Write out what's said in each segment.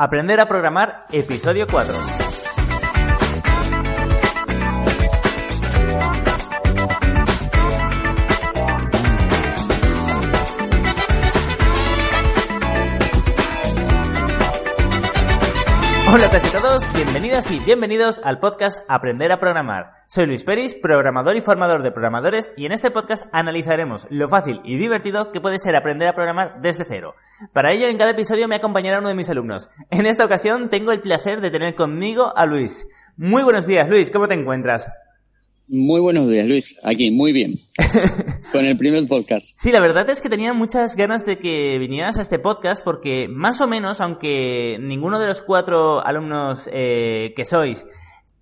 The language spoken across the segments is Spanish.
Aprender a programar, episodio 4. Hola y todos, bienvenidas y bienvenidos al podcast Aprender a Programar. Soy Luis Peris, programador y formador de programadores y en este podcast analizaremos lo fácil y divertido que puede ser aprender a programar desde cero. Para ello en cada episodio me acompañará uno de mis alumnos. En esta ocasión tengo el placer de tener conmigo a Luis. Muy buenos días Luis, ¿cómo te encuentras? Muy buenos días, Luis. Aquí, muy bien. Con el primer podcast. Sí, la verdad es que tenía muchas ganas de que vinieras a este podcast porque más o menos, aunque ninguno de los cuatro alumnos eh, que sois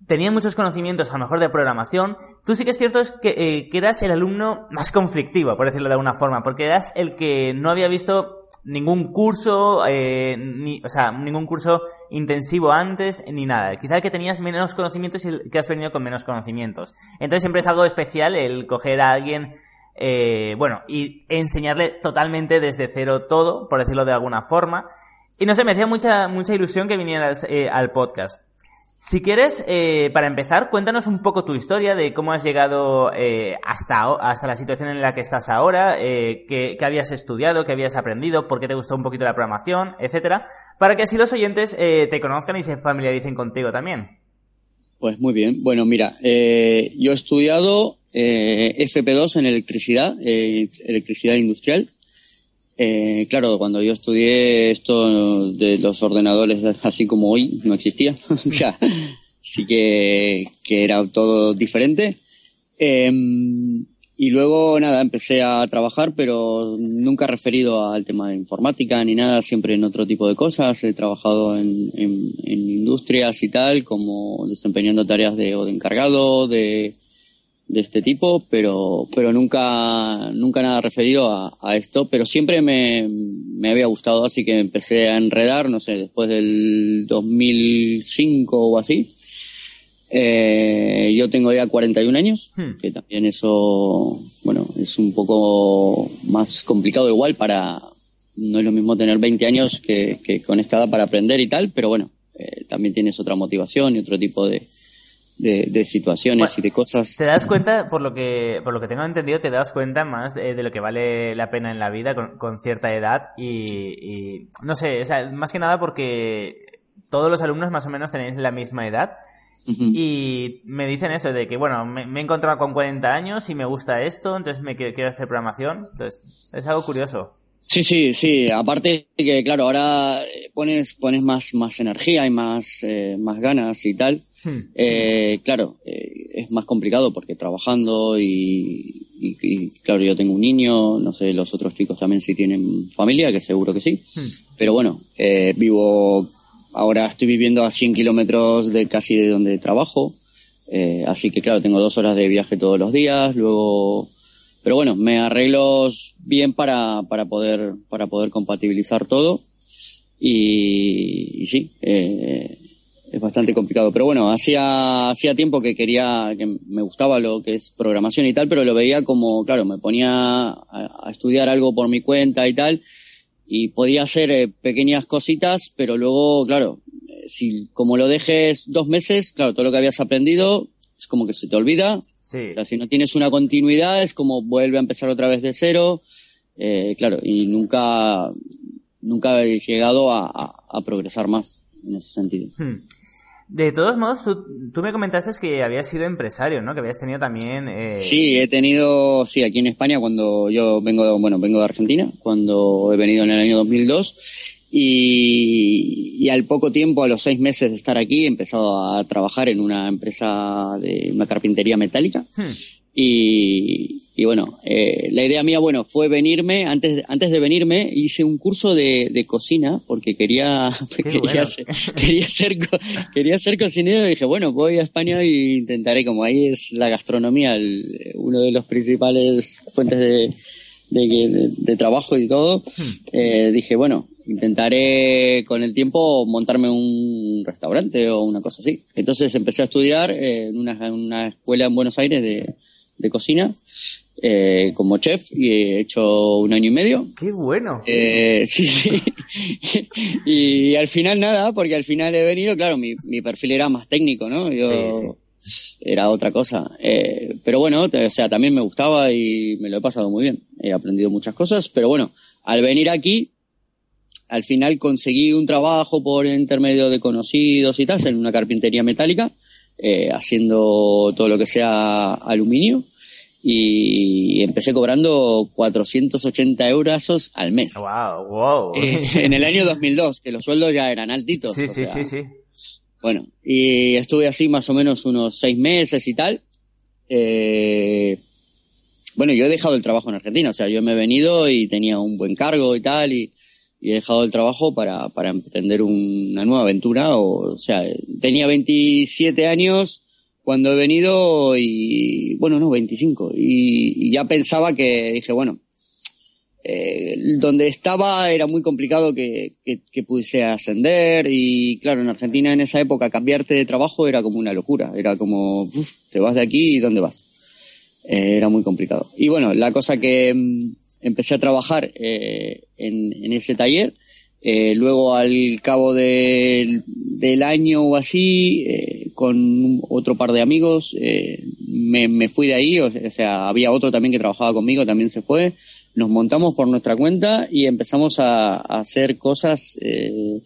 tenía muchos conocimientos, a lo mejor de programación, tú sí que es cierto es que, eh, que eras el alumno más conflictivo, por decirlo de alguna forma, porque eras el que no había visto ningún curso, eh, ni, o sea, ningún curso intensivo antes, ni nada. Quizá el que tenías menos conocimientos y el que has venido con menos conocimientos. Entonces siempre es algo especial el coger a alguien, eh, bueno, y enseñarle totalmente desde cero todo, por decirlo de alguna forma. Y no sé, me hacía mucha, mucha ilusión que vinieras eh, al podcast. Si quieres, eh, para empezar, cuéntanos un poco tu historia de cómo has llegado eh, hasta, hasta la situación en la que estás ahora, eh, qué, habías estudiado, qué habías aprendido, por qué te gustó un poquito la programación, etcétera, para que así los oyentes eh, te conozcan y se familiaricen contigo también. Pues muy bien. Bueno, mira, eh, yo he estudiado eh, FP2 en electricidad, electricidad industrial. Eh, claro, cuando yo estudié esto de los ordenadores así como hoy no existía, o sea, sí que, que era todo diferente. Eh, y luego, nada, empecé a trabajar, pero nunca referido al tema de informática ni nada, siempre en otro tipo de cosas. He trabajado en, en, en industrias y tal, como desempeñando tareas de, o de encargado, de, de este tipo, pero, pero nunca, nunca nada referido a, a esto, pero siempre me, me, había gustado, así que empecé a enredar, no sé, después del 2005 o así. Eh, yo tengo ya 41 años, hmm. que también eso, bueno, es un poco más complicado igual para, no es lo mismo tener 20 años que, que con esta edad para aprender y tal, pero bueno, eh, también tienes otra motivación y otro tipo de, de, de situaciones bueno, y de cosas. Te das cuenta, por lo que, por lo que tengo entendido, te das cuenta más de, de lo que vale la pena en la vida con, con cierta edad y, y, no sé, o sea, más que nada porque todos los alumnos más o menos tenéis la misma edad. Uh -huh. Y me dicen eso de que, bueno, me, me, he encontrado con 40 años y me gusta esto, entonces me quiero, quiero hacer programación. Entonces, es algo curioso. Sí, sí, sí. Aparte que, claro, ahora pones, pones más, más energía y más, eh, más ganas y tal. Hmm. Eh, claro, eh, es más complicado porque trabajando y, y, y, claro, yo tengo un niño, no sé, los otros chicos también si tienen familia, que seguro que sí. Hmm. Pero bueno, eh, vivo, ahora estoy viviendo a 100 kilómetros de casi de donde trabajo. Así que claro, tengo dos horas de viaje todos los días, luego, pero bueno, me arreglo bien para, para poder, para poder compatibilizar todo. Y, y sí, eh, es bastante complicado. Pero bueno, hacía, hacía tiempo que quería, que me gustaba lo que es programación y tal, pero lo veía como, claro, me ponía a, a estudiar algo por mi cuenta y tal, y podía hacer eh, pequeñas cositas, pero luego, claro, eh, si como lo dejes dos meses, claro, todo lo que habías aprendido es como que se te olvida. Sí. O sea, si no tienes una continuidad, es como vuelve a empezar otra vez de cero. Eh, claro, y nunca, nunca he llegado a, a, a progresar más en ese sentido. Hmm. De todos modos, tú, tú, me comentaste que habías sido empresario, ¿no? Que habías tenido también... Eh... Sí, he tenido, sí, aquí en España cuando yo vengo, de, bueno, vengo de Argentina, cuando he venido en el año 2002 y, y, al poco tiempo, a los seis meses de estar aquí, he empezado a trabajar en una empresa de una carpintería metálica. Hmm. Y, y bueno, eh, la idea mía, bueno, fue venirme, antes, antes de venirme hice un curso de, de cocina porque quería, quería, ser, quería, ser, quería ser cocinero y dije, bueno, voy a España e intentaré, como ahí es la gastronomía, el, uno de los principales fuentes de, de, de, trabajo y todo, hmm. eh, dije, bueno, intentaré con el tiempo montarme un restaurante o una cosa así. Entonces empecé a estudiar en una, en una escuela en Buenos Aires de, de cocina eh, como chef y he hecho un año y medio. ¡Qué bueno! Eh, sí, sí. y al final nada, porque al final he venido, claro, mi, mi perfil era más técnico, ¿no? Yo era otra cosa. Eh, pero bueno, o sea, también me gustaba y me lo he pasado muy bien. He aprendido muchas cosas, pero bueno, al venir aquí, al final conseguí un trabajo por intermedio de conocidos y tal, en una carpintería metálica, eh, haciendo todo lo que sea aluminio y empecé cobrando 480 euros al mes. Wow, wow. Eh, en el año 2002, que los sueldos ya eran altitos. Sí, sí, sí, sí. Bueno, y estuve así más o menos unos seis meses y tal. Eh, bueno, yo he dejado el trabajo en Argentina, o sea, yo me he venido y tenía un buen cargo y tal, y, he dejado el trabajo para, para emprender una nueva aventura. O, o sea, tenía 27 años cuando he venido y, bueno, no, 25. Y, ya pensaba que, dije, bueno, eh, donde estaba era muy complicado que, que, pudiese ascender y claro, en Argentina en esa época cambiarte de trabajo era como una locura, era como, te vas de aquí y ¿dónde vas? Eh, era muy complicado. Y bueno, la cosa que mm, empecé a trabajar eh, en, ese taller, eh, luego al cabo del, del año o así, con otro par de amigos, eh, me, me, fui de ahí, o sea, había otro también que trabajaba conmigo, también se fue, nos montamos por nuestra cuenta y empezamos a, hacer cosas eh,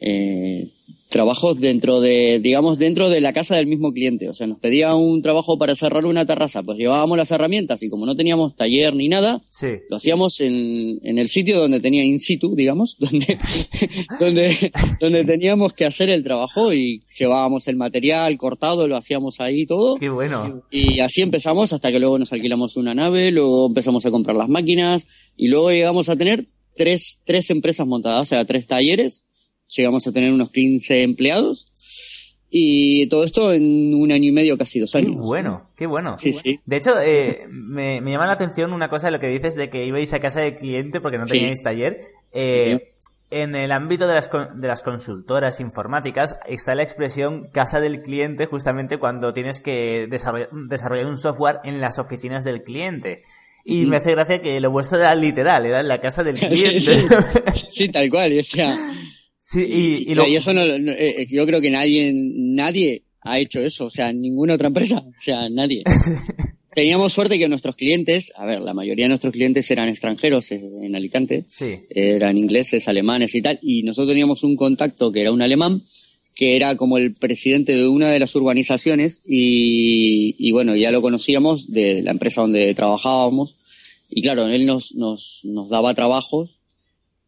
eh, trabajos dentro de, digamos, dentro de la casa del mismo cliente. O sea, nos pedía un trabajo para cerrar una terraza, pues llevábamos las herramientas y como no teníamos taller ni nada, lo hacíamos en, en, el sitio donde tenía in situ, digamos, donde, donde, donde teníamos que hacer el trabajo y llevábamos el material cortado, lo hacíamos ahí todo. Qué bueno. Y así empezamos hasta que luego nos alquilamos una nave, luego empezamos a comprar las máquinas y luego llegamos a tener tres, tres empresas montadas, o sea, tres talleres llegamos a tener unos 15 empleados. Y todo esto en un año y medio, casi dos años. Qué bueno, qué bueno. Sí, sí. De hecho, eh, me, me, llama la atención una cosa de lo que dices de que ibais a casa del cliente porque no teníais taller. Eh, en el ámbito de las, de las consultoras informáticas está la expresión casa del cliente justamente cuando tienes que desarrollar, desarrollar un software en las oficinas del cliente. Y me hace gracia que lo vuestro era literal, era en la casa del cliente. sí, sí, tal cual. O sea, Sí, y, y, eso no, eh, eh, yo creo que nadie, nadie ha hecho eso, o sea, ninguna otra empresa, o sea, nadie. Teníamos suerte que nuestros clientes, a ver, la mayoría de nuestros clientes eran extranjeros eh, en Alicante, sí. eran ingleses, alemanes y tal, y nosotros teníamos un contacto que era un alemán, que era como el presidente de una de las urbanizaciones, y, y bueno, ya lo conocíamos de la empresa donde trabajábamos, y claro, él nos, nos, nos daba trabajos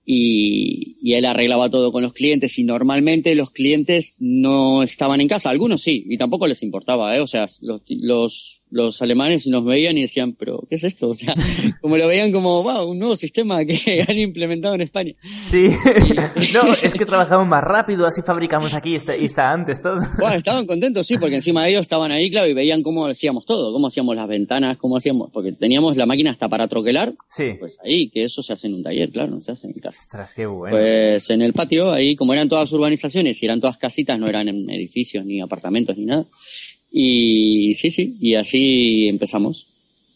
y, y, él arreglaba todo con los clientes y normalmente los clientes no estaban en casa, algunos sí, y tampoco les importaba, ¿eh? o sea, los, los, los alemanes nos veían y decían, pero ¿qué es esto? O sea, como lo veían como, wow, un nuevo sistema que han implementado en España. Sí, no, es que trabajamos más rápido, así fabricamos aquí y está, y está antes todo. Bueno, estaban contentos, sí, porque encima de ellos estaban ahí, claro, y veían cómo hacíamos todo, cómo hacíamos las ventanas, cómo hacíamos, porque teníamos la máquina hasta para troquelar. Sí. Pues ahí, que eso se hace en un taller, claro, no se hace en casa. Ostras, qué bueno. Pues en el patio, ahí, como eran todas urbanizaciones y eran todas casitas, no eran edificios ni apartamentos ni nada, y sí, sí, y así empezamos.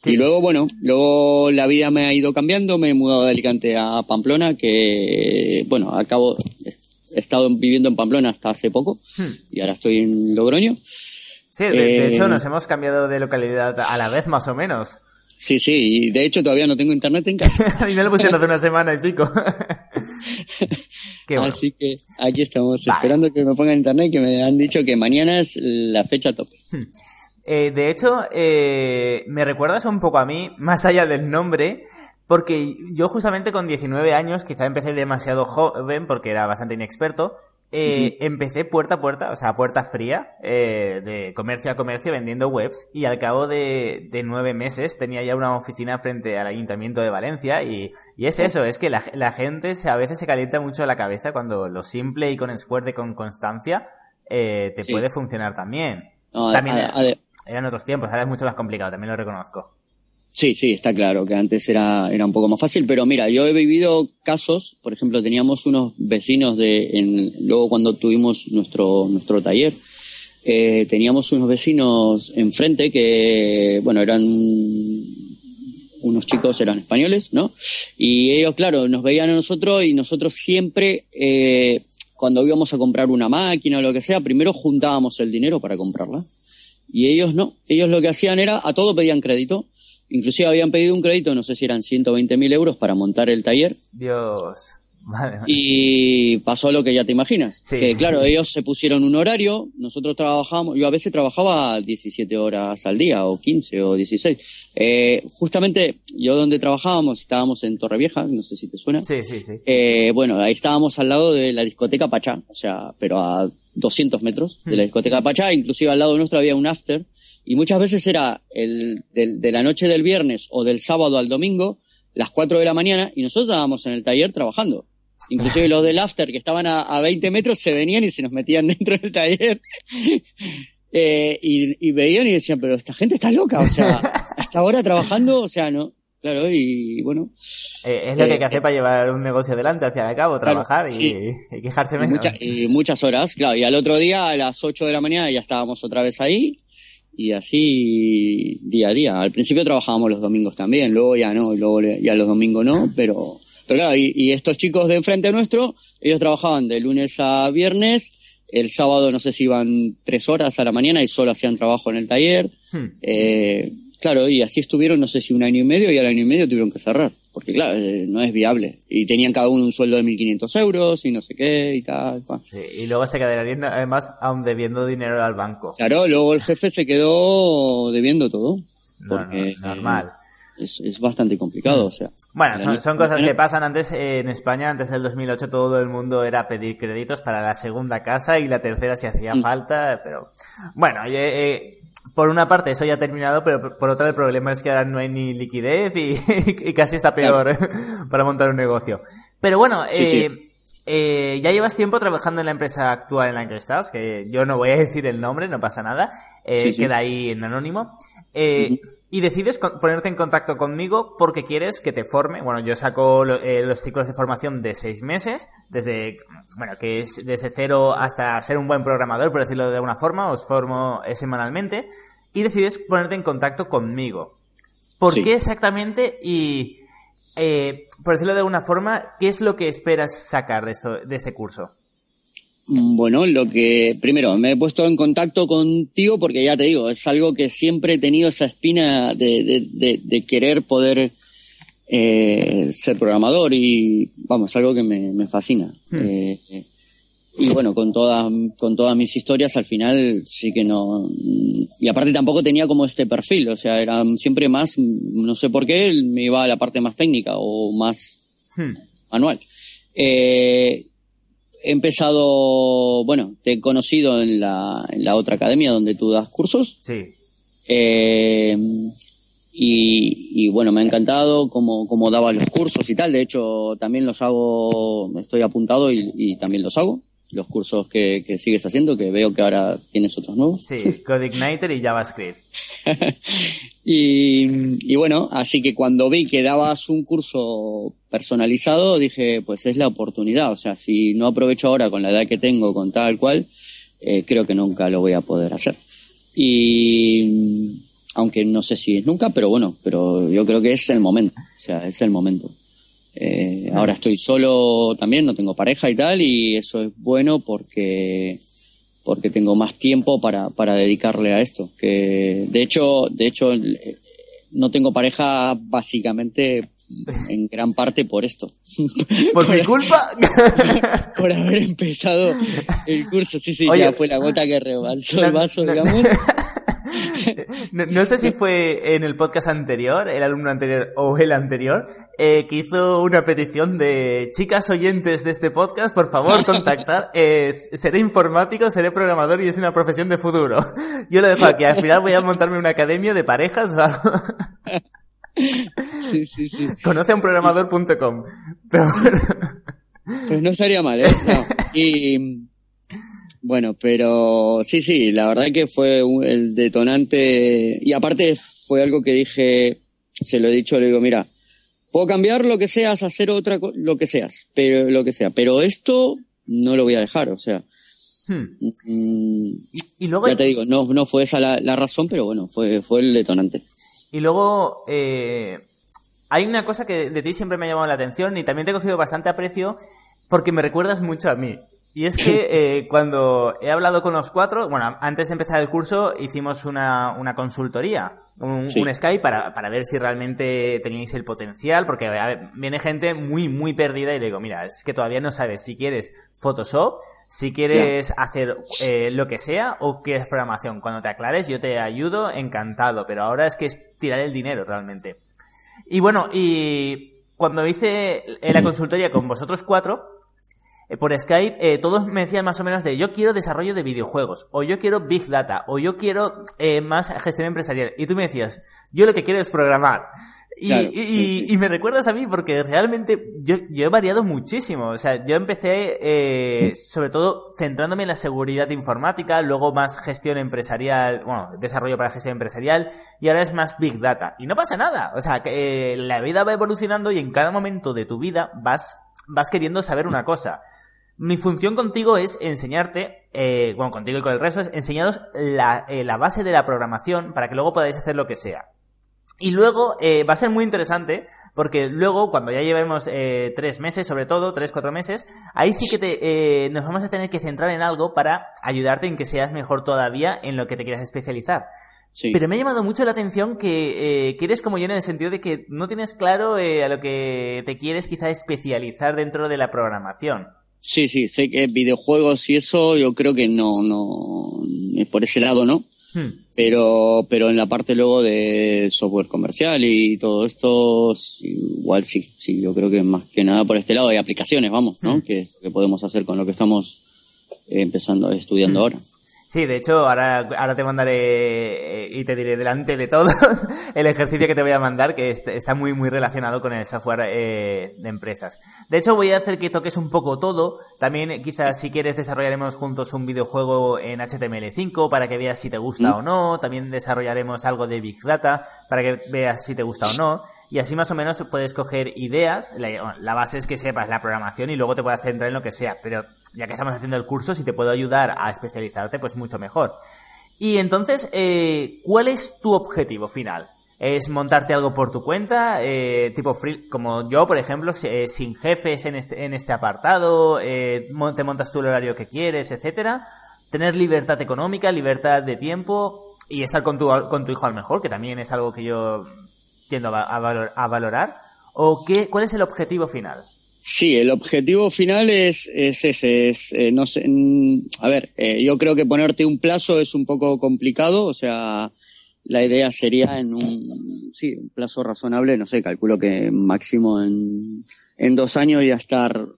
Y luego, bueno, luego la vida me ha ido cambiando, me he mudado de Alicante a Pamplona, que, bueno, acabo, he estado viviendo en Pamplona hasta hace poco, hmm. y ahora estoy en Logroño. Sí, de, hecho eh, nos hemos cambiado de localidad a la vez, más o menos. Sí, sí, y de hecho todavía no tengo internet en casa. y me lo pusieron hace una semana y pico. Así que aquí estamos esperando que me pongan internet y que me han dicho que mañana es la fecha top. Hmm. Eh, de hecho, eh, me recuerdas un poco a mí, más allá del nombre, porque yo justamente con 19 años, quizá empecé demasiado joven porque era bastante inexperto, eh, empecé puerta a puerta, o sea, puerta fría, eh, de comercio a comercio vendiendo webs y al cabo de, de, nueve meses tenía ya una oficina frente al Ayuntamiento de Valencia y, y es eso, es que la, la, gente se, a veces se calienta mucho la cabeza cuando lo simple y con esfuerzo y con constancia eh, te sí. puede funcionar también. No, también a, a, eran otros tiempos, ahora es mucho más complicado, también lo reconozco. Sí, sí, está claro que antes era, era un poco más fácil, pero mira, yo he vivido casos, por ejemplo, teníamos unos vecinos de, en, luego cuando tuvimos nuestro, nuestro taller, eh, teníamos unos vecinos enfrente que, bueno, eran unos chicos, eran españoles, ¿no? Y ellos, claro, nos veían a nosotros y nosotros siempre, eh, cuando íbamos a comprar una máquina o lo que sea, primero juntábamos el dinero para comprarla. Y ellos no, ellos lo que hacían era, a todo pedían crédito. Inclusive habían pedido un crédito, no sé si eran 120 mil euros para montar el taller. Dios. Vale, vale. Y pasó lo que ya te imaginas. Sí, que sí. claro, ellos se pusieron un horario, nosotros trabajábamos, yo a veces trabajaba 17 horas al día, o 15 o 16. Eh, justamente yo donde trabajábamos, estábamos en Torrevieja, no sé si te suena. Sí, sí, sí. Eh, bueno, ahí estábamos al lado de la discoteca Pachá, o sea, pero a 200 metros de la discoteca Pachá, inclusive al lado nuestro había un after, y muchas veces era el, de, de la noche del viernes o del sábado al domingo, las 4 de la mañana, y nosotros estábamos en el taller trabajando. Inclusive los del after que estaban a, a 20 metros se venían y se nos metían dentro del taller. eh, y, y, veían y decían, pero esta gente está loca, o sea, hasta ahora trabajando, o sea, no. Claro, y bueno. Eh, es lo que hay que hacer para llevar un negocio adelante, al fin y al cabo, trabajar claro, y, sí. y, quejarse y menos. Mucha, y muchas horas, claro. Y al otro día, a las 8 de la mañana, ya estábamos otra vez ahí. Y así día a día. Al principio trabajábamos los domingos también, luego ya no, luego ya los domingos no, pero pero claro, y, y, estos chicos de enfrente nuestro, ellos trabajaban de lunes a viernes, el sábado no sé si iban tres horas a la mañana y solo hacían trabajo en el taller. Hmm. Eh, claro, y así estuvieron, no sé si un año y medio, y al año y medio tuvieron que cerrar, porque claro, eh, no es viable. Y tenían cada uno un sueldo de 1.500 euros y no sé qué y tal. Sí, y luego se quedarían además aún debiendo dinero al banco. Claro, luego el jefe se quedó debiendo todo. Porque, no, no, normal. Es, es, bastante complicado, o sea. Bueno, son, son, cosas que pasan antes eh, en España, antes del 2008 todo el mundo era pedir créditos para la segunda casa y la tercera si hacía mm. falta, pero bueno, eh, eh, por una parte eso ya ha terminado, pero por otra el problema es que ahora no hay ni liquidez y, y casi está peor claro. para montar un negocio. Pero bueno, sí, sí. Eh, ya llevas tiempo trabajando en la empresa actual en la que estás, que yo no voy a decir el nombre, no pasa nada, eh, sí, queda ahí en anónimo. Eh, uh -huh. Y decides ponerte en contacto conmigo porque quieres que te forme. Bueno, yo saco eh, los ciclos de formación de seis meses, desde, bueno, que es desde cero hasta ser un buen programador, por decirlo de alguna forma, os formo eh, semanalmente, y decides ponerte en contacto conmigo. ¿Por sí. qué exactamente? Y, eh, por decirlo de alguna forma, ¿qué es lo que esperas sacar de, esto, de este curso? Bueno, lo que primero me he puesto en contacto contigo porque ya te digo, es algo que siempre he tenido esa espina de, de, de, de querer poder eh, ser programador y vamos, algo que me, me fascina. Hmm. Eh, y bueno, con todas, con todas mis historias al final sí que no, y aparte tampoco tenía como este perfil, o sea, era siempre más, no sé por qué, me iba a la parte más técnica o más hmm. manual. Eh, he empezado, bueno, te he conocido en la, en la otra academia donde tú das cursos. Sí. Eh, y, y, bueno, me ha encantado cómo, cómo dabas los cursos y tal. De hecho, también los hago, estoy apuntado y, y también los hago. Los cursos que, que, sigues haciendo, que veo que ahora tienes otros nuevos. Sí, CodeIgniter y JavaScript. y, y bueno, así que cuando vi que dabas un curso personalizado, dije, pues es la oportunidad. O sea, si no aprovecho ahora con la edad que tengo, con tal cual, eh, creo que nunca lo voy a poder hacer. Y aunque no sé si es nunca, pero bueno, pero yo creo que es el momento. O sea, es el momento. Eh, ahora estoy solo también, no tengo pareja y tal, y eso es bueno porque porque tengo más tiempo para, para dedicarle a esto. Que de hecho, de hecho, no tengo pareja básicamente en gran parte por esto. ¿Por, ¿Por mi culpa? por haber empezado el curso. Sí, sí, Oye, ya fue la gota que rebalsó no, el vaso, no, digamos. no, sé si fue en el podcast anterior, el alumno anterior o el anterior, eh, que hizo una petición de chicas oyentes de este podcast, por favor, contactad. seré informático, seré programador y es una profesión de futuro. Yo lo dejo aquí. Al final voy a montarme una academia de parejas o algo. Sí, sí, sí. Conoce a un programador.com. Pero Pues no estaría mal, ¿eh? Y bueno, pero sí, sí, la verdad que fue el detonante y aparte fue algo que dije, se lo he dicho, le digo, mira, puedo cambiar lo que seas, hacer otra lo que seas, pero lo que sea, pero esto no lo voy a dejar, o sea. Hmm. Mm, y, luego ya te digo, no, no fue esa la, la, razón, pero bueno, fue, fue el detonante. Y luego, eh, hay una cosa que de ti siempre me ha llamado la atención y también te he cogido bastante aprecio porque me recuerdas mucho a mí. Y es que eh, cuando he hablado con los cuatro, bueno, antes de empezar el curso hicimos una, una consultoría, un, Skype para, para, ver si realmente teníais el potencial, porque viene gente muy, muy perdida y le digo, mira, es que todavía no sabes si quieres Photoshop, si quieres hacer eh, lo que sea o qué es programación. Cuando te aclares yo te ayudo, encantado, pero ahora es que es tirar el dinero realmente. Y bueno, y cuando hice la consultoría con vosotros cuatro, por Skype, eh, todos me decían más o menos de yo quiero desarrollo de videojuegos, o yo quiero Big Data, o yo quiero eh, más gestión empresarial. Y tú me decías, yo lo que quiero es programar. Y, y, me recuerdas a mí porque realmente yo, yo he variado muchísimo. O sea, yo empecé eh, sobre todo centrándome en la seguridad informática, luego más gestión empresarial, bueno, desarrollo para gestión empresarial y ahora es más Big Data. Y no pasa nada. O sea, que la vida va evolucionando y en cada momento de tu vida vas, vas queriendo saber una cosa. Mi función contigo es enseñarte, eh, bueno, contigo y con el resto, es enseñaros la, eh, la base de la programación para que luego podáis hacer lo que sea. Y luego eh, va a ser muy interesante porque luego, cuando ya llevemos eh, tres meses, sobre todo, tres, cuatro meses, ahí sí que te, eh, nos vamos a tener que centrar en algo para ayudarte en que seas mejor todavía en lo que te quieras especializar. Sí. Pero me ha llamado mucho la atención que, que eres como yo en el sentido de que no tienes claro a lo que te quieres quizá especializar dentro de la programación. Sí, sí, sé que videojuegos y eso yo creo que no, no, por ese lado no. Hmm. Pero, pero en la parte luego de software comercial y todo esto, igual sí, sí, yo creo que más que nada por este lado hay aplicaciones, vamos, ¿no? Hmm. Que, que podemos hacer con lo que estamos empezando, estudiando hmm. ahora. Sí, de hecho, ahora, ahora te mandaré eh, y te diré delante de todos el ejercicio que te voy a mandar, que está muy, muy relacionado con el software eh, de empresas. De hecho, voy a hacer que toques un poco todo. También, quizás, si quieres, desarrollaremos juntos un videojuego en HTML5 para que veas si te gusta o no. También desarrollaremos algo de Big Data para que veas si te gusta o no. Y así más o menos puedes coger ideas. La, la base es que sepas la programación y luego te puedas centrar en lo que sea. Pero ya que estamos haciendo el curso, si te puedo ayudar a especializarte, pues mucho mejor. Y entonces, eh, ¿cuál es tu objetivo final? ¿Es montarte algo por tu cuenta? Eh, tipo free, como yo, por ejemplo, eh, sin jefes en este, en este apartado, te montas tú el horario que quieres, etcétera. Tener libertad económica, libertad de tiempo y estar con tu, con tu hijo al mejor, que también es algo que yo tiendo a, a valorar. ¿O qué, cuál es el objetivo final? Sí, el objetivo final es, es ese, es, eh, no sé, a ver, eh, yo creo que ponerte un plazo es un poco complicado, o sea, la idea sería en un, sí, un plazo razonable, no sé, calculo que máximo en, en dos años ya estar,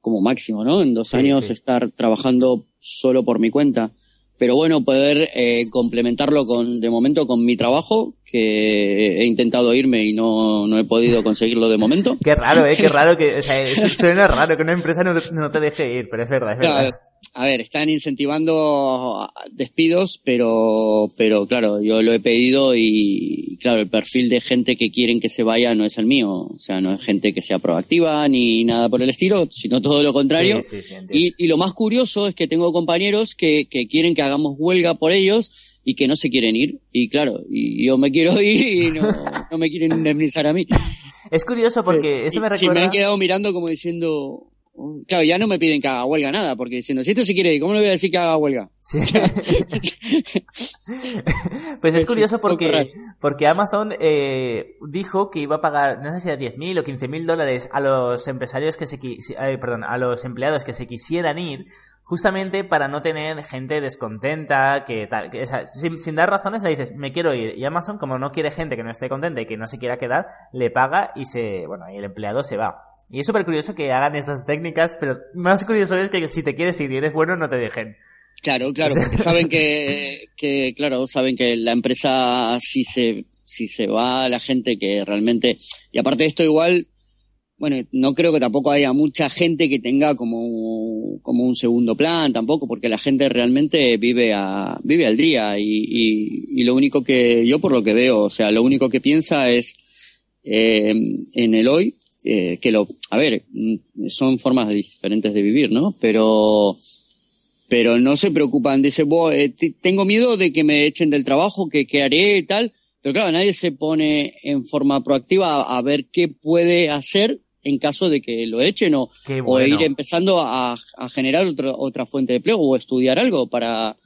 como máximo, ¿no? En dos años estar trabajando solo por mi cuenta pero bueno, poder eh, complementarlo con, de momento con mi trabajo, que he intentado irme y no, no he podido conseguirlo de momento. Qué raro, ¿eh? Qué raro que, o sea, suena raro que una empresa no no te deje ir, pero es verdad, es verdad a ver, están incentivando despidos, pero, pero claro, yo lo he pedido y claro, el perfil de gente que quieren que se vaya no es el mío. O sea, no es gente que sea proactiva ni nada por el estilo, sino todo lo contrario. y, y, lo más curioso es que tengo compañeros que, que quieren que hagamos huelga por ellos y que no se quieren ir. Y claro, y yo me quiero ir y no, no me quieren indemnizar a mí. Es curioso porque esto me recuerda... me han quedado mirando como diciendo, Claro, ya no me piden que haga huelga nada, porque diciendo, si esto se quiere ir, ¿cómo le voy a decir que haga huelga? pues es curioso porque, porque Amazon eh, dijo que iba a pagar, no sé si a 10.000 o 15.000 dólares a los empresarios que se, eh, perdón, a los empleados que se quisieran ir justamente para no tener gente descontenta, que tal, que, sin, dar razones le dices, me quiero ir. Y Amazon, como no quiere gente que no esté contenta y que no se quiera quedar, le paga y se, bueno, y el empleado se va. Y es súper curioso que hagan esas técnicas, pero más curioso es que si te quieres ir y eres bueno, no te dejen. Claro, claro, porque saben que, que, claro, saben que la empresa si se, si se va la gente que realmente, y aparte de esto igual, bueno, no creo que tampoco haya mucha gente que tenga como, como un segundo plan tampoco, porque la gente realmente vive a, vive al día y, y, lo único que, yo por lo que veo, o sea, lo único que piensa es eh, en el hoy, eh, que lo, a ver, son formas diferentes de vivir, ¿no? Pero, pero no se preocupan, dice, eh, tengo miedo de que me echen del trabajo, que, que haré y tal, pero claro, nadie se pone en forma proactiva a, ver qué puede hacer en caso de que lo echen o, o ir empezando a, generar otra fuente de empleo o estudiar algo para,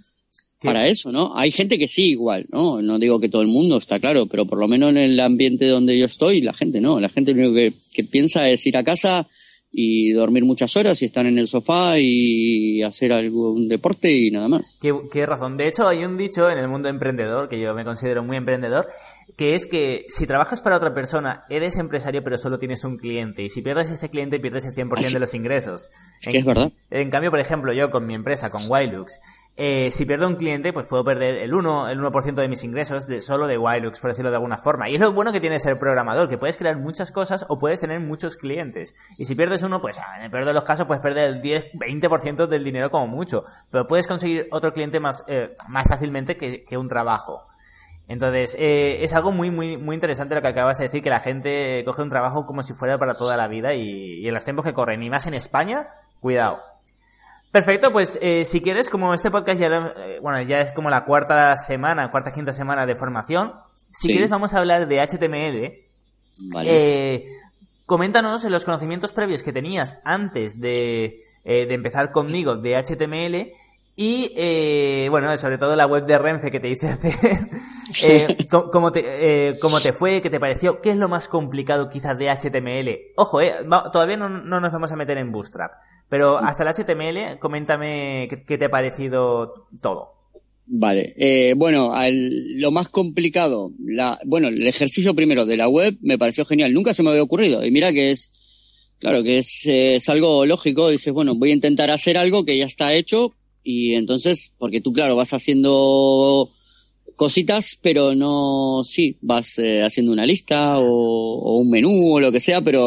para eso, ¿no? Hay gente que sí igual, ¿no? No digo que todo el mundo, está claro, pero por lo menos en el ambiente donde yo estoy, la gente no. La gente lo único que, que piensa es ir a casa, y dormir muchas horas y estar en el sofá y hacer algún deporte y nada más. Qué, qué, razón. De hecho, hay un dicho en el mundo emprendedor, que yo me considero muy emprendedor, que es que si trabajas para otra persona, eres empresario pero solo tienes un cliente y si pierdes ese cliente pierdes el 100% de los ingresos. Es que es verdad. En cambio, por ejemplo, yo con mi empresa, con Wilux, eh, si pierdo un cliente, pues puedo perder el 1, el 1% de mis ingresos de, solo de Wilux, por decirlo de alguna forma. Y es lo bueno que tiene ser programador, que puedes crear muchas cosas o puedes tener muchos clientes. Y si pierdes uno, pues en el peor de los casos puedes perder el 10, 20% del dinero como mucho. Pero puedes conseguir otro cliente más, eh, más fácilmente que, un trabajo. Entonces, eh, es algo muy, muy, muy interesante lo que acabas de decir, que la gente coge un trabajo como si fuera para toda la vida y en los tiempos que corren, y más en España, cuidado. Perfecto, pues eh, si quieres, como este podcast ya, eh, bueno, ya es como la cuarta semana, cuarta, quinta semana de formación, si quieres vamos a hablar de HTML. Vale. Eh, coméntanos los conocimientos previos que tenías antes de, eh, de empezar conmigo de HTML y, eh, bueno, sobre todo la web de Renfe que te hice hacer, eh, ¿cómo, te, eh, ¿cómo te fue? ¿Qué te pareció? ¿Qué es lo más complicado quizás de HTML? Ojo, eh, todavía no, no, nos vamos a meter en Bootstrap, pero hasta el HTML, coméntame qué, te ha parecido todo. Vale, eh, bueno, lo más complicado, la, bueno, el ejercicio primero de la web me pareció genial, nunca se me había ocurrido, y mira que es, claro que es, es algo lógico, dices, bueno, voy a intentar hacer algo que ya está hecho, y entonces, porque tú, claro, vas haciendo cositas, pero no, sí, vas eh, haciendo una lista o, un menú o lo que sea, pero,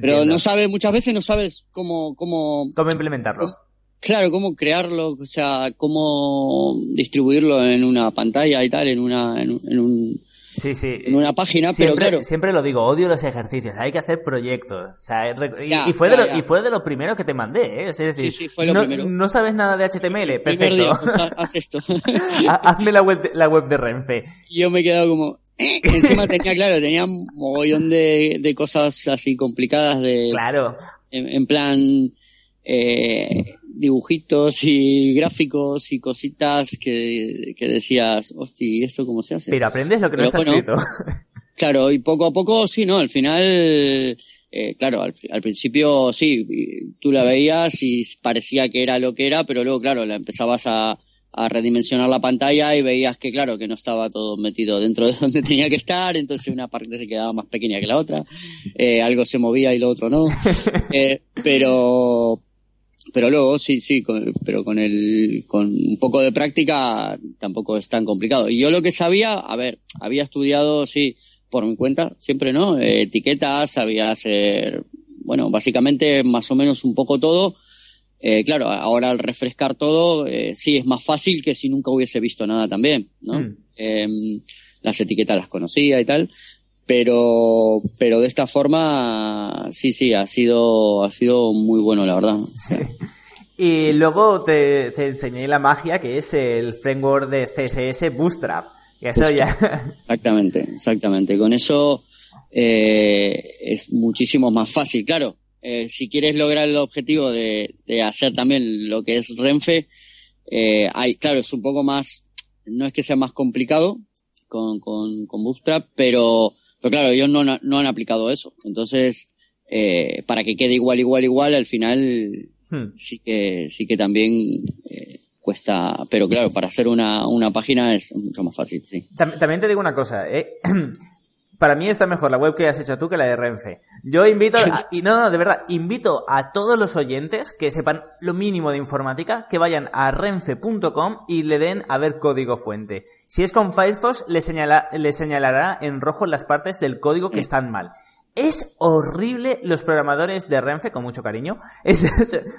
pero no sabes, muchas veces no sabes cómo, cómo, cómo implementarlo. claro, cómo crearlo, o sea, cómo distribuirlo en una pantalla y tal, en una, en un, Sí, sí. En una página, siempre, pero claro. Siempre lo digo, odio los ejercicios, hay que hacer proyectos. O sea, y, fue de lo, y fue de lo primero que te mandé, ¿eh? Es decir, sí, sí, fue lo no, primero. no sabes nada de HTML, perfecto. Pues, haz esto. Hazme la web, de, la web de Renfe. Y yo me he quedado como, eh, encima tenía, claro, tenía un mogollón de, de cosas así complicadas de... Claro. En, en plan, eh, dibujitos y gráficos y cositas que, que decías, hostia, ¿esto cómo se hace? Pero aprendes lo que no está escrito. Claro, y poco a poco, sí, ¿no? Al final, eh, claro, al, al, principio sí, tú la veías y parecía que era lo que era, pero luego, claro, la empezabas a, a redimensionar la pantalla y veías que, claro, que no estaba todo metido dentro de donde tenía que estar, entonces una parte se quedaba más pequeña que la otra, eh, algo se movía y lo otro no. Eh, pero, pero luego sí, sí, con, pero con el, con un poco de práctica tampoco es tan complicado. Y yo lo que sabía, a ver, había estudiado, sí, por mi cuenta, siempre, ¿no? Eh, etiquetas, sabía hacer, bueno, básicamente más o menos un poco todo. Eh, claro, ahora al refrescar todo, eh, sí, es más fácil que si nunca hubiese visto nada también, ¿no? Mm. Eh, las etiquetas las conocía y tal, pero pero de esta forma sí sí ha sido ha sido muy bueno la verdad. Sí. y luego te, te, enseñé la magia que es el framework de CSS Bootstrap y eso ya exactamente exactamente. Con eso eh, es muchísimo más fácil. Claro eh, si quieres lograr el objetivo de, de, hacer también lo que es Renfe eh, hay claro es un poco más no es que sea más complicado con, con, con Bootstrap pero pero claro, ellos no, no han aplicado eso. Entonces, eh, para que quede igual, igual, igual, al final hmm. sí que sí que también eh, cuesta, pero claro, para hacer una, una página es mucho más fácil, sí. También te digo una cosa, ¿eh? para mí está mejor la web que has hecho tú que la de Renfe. Yo invito, y no, no, de verdad, invito a todos los oyentes que sepan lo mínimo de informática, que vayan a renfe.com y le den a ver código fuente. Si es con Firefox, le, señala, le señalará en rojo las partes del código que están mal. Es horrible los programadores de Renfe, con mucho cariño. o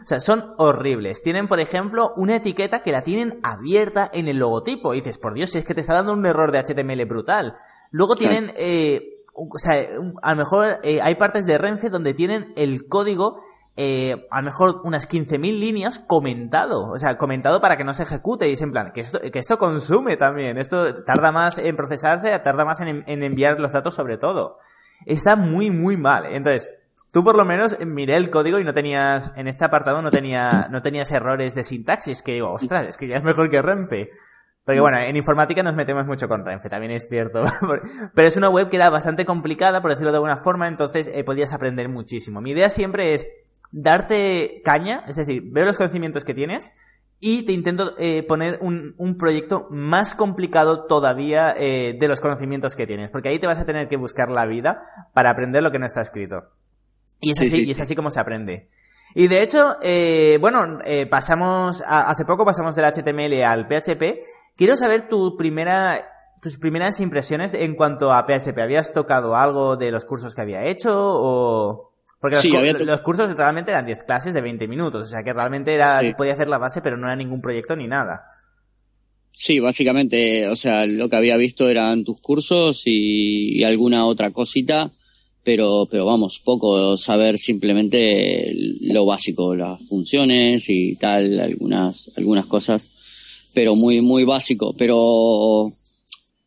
sea, son horribles. Tienen, por ejemplo, una etiqueta que la tienen abierta en el logotipo. Y dices, por Dios, si es que te está dando un error de HTML brutal. Luego tienen, eh, o sea, a lo mejor eh, hay partes de Renfe donde tienen el código eh, a lo mejor unas 15.000 líneas comentado, o sea, comentado para que no se ejecute y es en plan, que esto, que esto consume también, esto tarda más en procesarse, tarda más en, en enviar los datos sobre todo está muy, muy mal. Entonces, tú por lo menos miré el código y no tenías, en este apartado no tenía, no tenías errores de sintaxis, que digo, ostras, es que ya es mejor que Renfe. Porque bueno, en informática nos metemos mucho con Renfe, también es cierto. Pero es una web que era bastante complicada, por decirlo de alguna forma, entonces eh, podías aprender muchísimo. Mi idea siempre es darte caña, es decir, veo los conocimientos que tienes y te intento eh, poner un, un, proyecto más complicado todavía eh, de los conocimientos que tienes, porque ahí te vas a tener que buscar la vida para aprender lo que no está escrito. Y es así, y es así como se aprende. Y de hecho, eh, bueno, eh, pasamos, hace poco pasamos del HTML al PHP. Quiero saber tu primera, tus primeras impresiones en cuanto a PHP. ¿Habías tocado algo de los cursos que había hecho o...? Porque los, cursos realmente eran 10 clases de 20 minutos, o sea que realmente era, se podía hacer la base, pero no era ningún proyecto ni nada. Sí, básicamente, o sea, lo que había visto eran tus cursos y, alguna otra cosita, pero, pero vamos, poco saber simplemente lo básico, las funciones y tal, algunas, algunas cosas, pero muy, muy básico. Pero,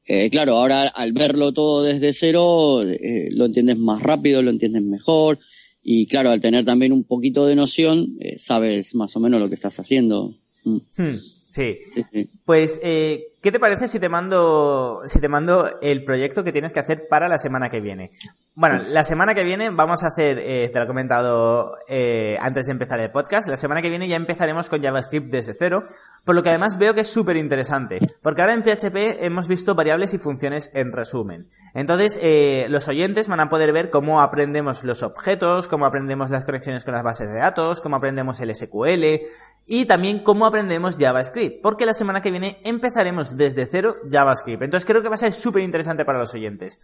eh, claro, ahora al verlo todo desde cero, eh, lo entiendes más rápido, lo entiendes mejor, y claro, al tener también un poquito de noción, eh, sabes más o menos lo que estás haciendo. Mm. Hmm, sí. Pues, eh, ¿qué te parece si te mando, si te mando el proyecto que tienes que hacer para la semana que viene? Bueno, la semana que viene vamos a hacer, eh, te lo he comentado eh, antes de empezar el podcast, la semana que viene ya empezaremos con JavaScript desde cero, por lo que además veo que es súper interesante, porque ahora en PHP hemos visto variables y funciones en resumen. Entonces, eh, los oyentes van a poder ver cómo aprendemos los objetos, cómo aprendemos las conexiones con las bases de datos, cómo aprendemos el SQL y también cómo aprendemos JavaScript, porque la semana que viene empezaremos desde cero JavaScript. Entonces creo que va a ser súper interesante para los oyentes.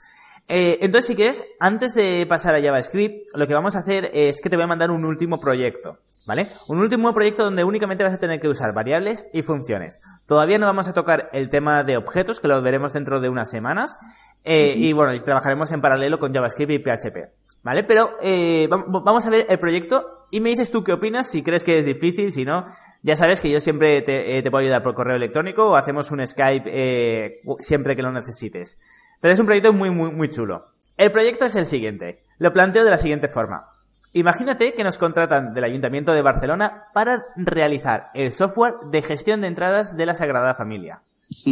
Eh, entonces, si quieres, antes de pasar a JavaScript, lo que vamos a hacer es que te voy a mandar un último proyecto. ¿Vale? Un último proyecto donde únicamente vas a tener que usar variables y funciones. Todavía no vamos a tocar el tema de objetos, que lo veremos dentro de unas semanas. Eh, y bueno, trabajaremos en paralelo con JavaScript y PHP. ¿Vale? Pero eh, vamos a ver el proyecto y me dices tú qué opinas, si crees que es difícil, si no. Ya sabes que yo siempre te, te puedo ayudar por correo electrónico o hacemos un Skype siempre que lo necesites. Pero es un proyecto muy, muy, muy chulo. El proyecto es el siguiente. Lo planteo de la siguiente forma. Imagínate que nos contratan del Ayuntamiento de Barcelona para realizar el software de gestión de entradas de la Sagrada Familia.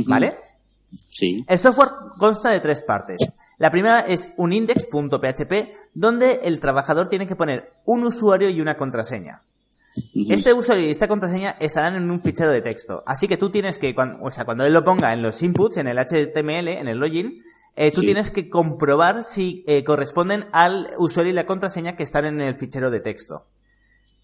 ¿Vale? Sí. El software consta de tres partes. La primera es un index.php donde el trabajador tiene que poner un usuario y una contraseña. Este usuario y esta contraseña estarán en un fichero de texto. Así que tú tienes que, o sea, cuando él lo ponga en los inputs, en el HTML, en el login, eh, tú tienes que comprobar si eh, corresponden al usuario y la contraseña que están en el fichero de texto.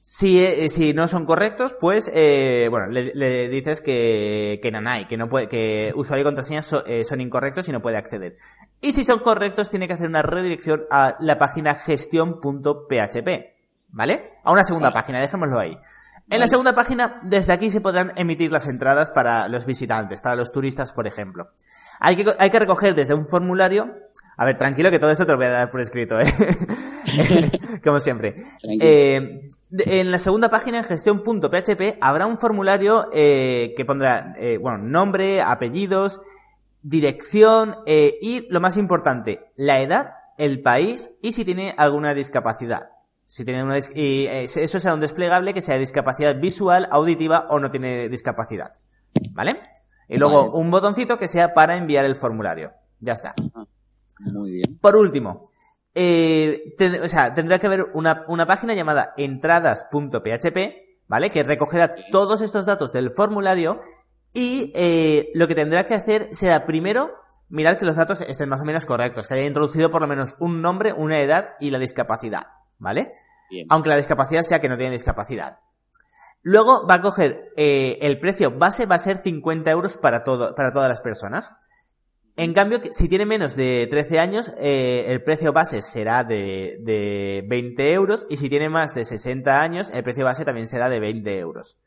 Si, eh, si no son correctos, pues, bueno, le, dices que, que hay, que no puede, que usuario y contraseña son incorrectos y no puede acceder. Y si son correctos, tiene que hacer una redirección a la página gestión.php. ¿Vale? A una segunda página, dejémoslo ahí. En la segunda página, desde aquí se podrán emitir las entradas para los visitantes, para los turistas, por ejemplo. Hay que, hay que recoger desde un formulario. A ver, tranquilo que todo esto te lo voy a dar por escrito, ¿eh? Como siempre. Eh, en la segunda página, en gestión.php, habrá un formulario eh, que pondrá, eh, bueno, nombre, apellidos, dirección eh, y, lo más importante, la edad, el país y si tiene alguna discapacidad. Si tiene una y eso será un desplegable que sea discapacidad visual, auditiva o no tiene discapacidad. ¿Vale? Y luego un botoncito que sea para enviar el formulario. Ya está. Muy bien. Por último, eh, o sea, tendrá que haber una, una página llamada entradas.php ¿vale? Que recogerá todos estos datos del formulario y eh, lo que tendrá que hacer será primero mirar que los datos estén más o menos correctos, que haya introducido por lo menos un nombre, una edad y la discapacidad, ¿vale? Aunque la discapacidad sea que no tiene discapacidad. Luego va a coger eh, el precio base, va a ser 50 euros para, todo, para todas las personas. En cambio, si tiene menos de 13 años, eh, el precio base será de, de 20 euros y si tiene más de 60 años, el precio base también será de 20 euros.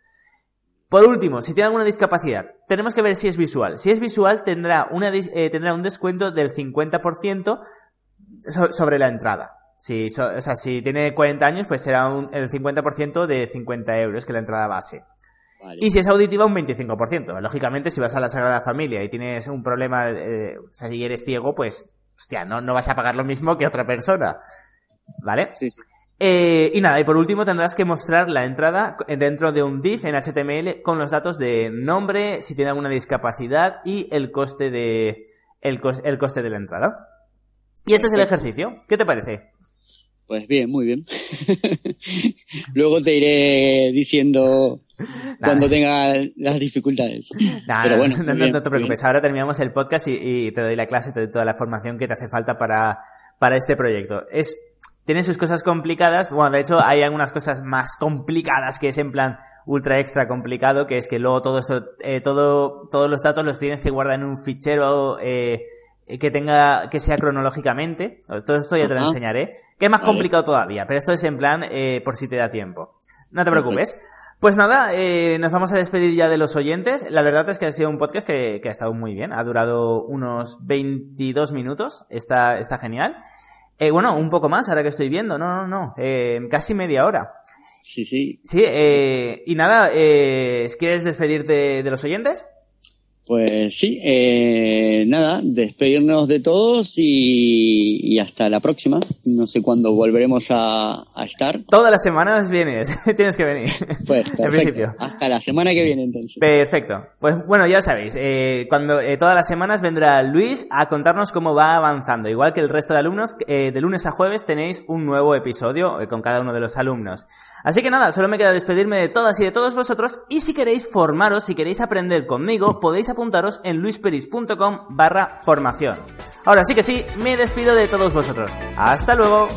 Por último, si tiene alguna discapacidad, tenemos que ver si es visual. Si es visual, tendrá, eh, un descuento del 50% sobre la entrada. Si, o sea, si tiene 40 años, pues será el 50% de 50 euros, que es la entrada base. Y si es auditiva, un 25%. Lógicamente, si vas a la Sagrada Familia y tienes un problema, eh, o sea, si eres ciego, pues, hostia, no, no vas a pagar lo mismo que otra persona. ¿Vale? Sí, sí. Eh, y nada, y por último tendrás que mostrar la entrada dentro de un div en HTML con los datos de nombre, si tiene alguna discapacidad y el coste de, el, el coste de la entrada. Y este es el ejercicio. ¿Qué te parece? Pues bien, muy bien. Luego te iré diciendo cuando tenga las dificultades. Pero bueno, no, te preocupes. Ahora terminamos el podcast y, te doy la clase, te doy toda la formación que te hace falta para, para este proyecto. Es, tiene sus cosas complicadas. Bueno, de hecho, hay algunas cosas más complicadas que es en plan ultra extra complicado, que es que luego todo eso, eh, todo, todos los datos los tienes que guardar en un fichero, eh, que tenga, que sea cronológicamente. Todo esto ya te lo enseñaré. Que es más complicado todavía, pero esto es en plan, eh, por si te da tiempo. No te preocupes. Pues nada, eh, nos vamos a despedir ya de los oyentes. La verdad es que ha sido un podcast que, que ha estado muy bien. Ha durado unos 22 minutos. Está, está genial. Eh, bueno, un poco más, ahora que estoy viendo. No, no, no. Eh, casi media hora. Sí, sí. Sí, eh, y nada, eh, ¿quieres despedirte de los oyentes? Pues sí, eh, nada, despedirnos de todos y, hasta la próxima. No sé cuándo volveremos a, estar. Todas las semanas vienes, tienes que venir. Pues, perfecto. Hasta la semana que viene entonces. Perfecto. Pues bueno, ya sabéis, eh, cuando eh, todas las semanas vendrá Luis a contarnos cómo va avanzando. Igual que el resto de alumnos, eh, de lunes a jueves tenéis un nuevo episodio con cada uno de los alumnos. Así que nada, solo me queda despedirme de todas y de todos vosotros y si queréis formaros, si queréis aprender conmigo, podéis apuntaros en luisperis.com barra formación. Ahora sí que sí, me despido de todos vosotros. Hasta luego.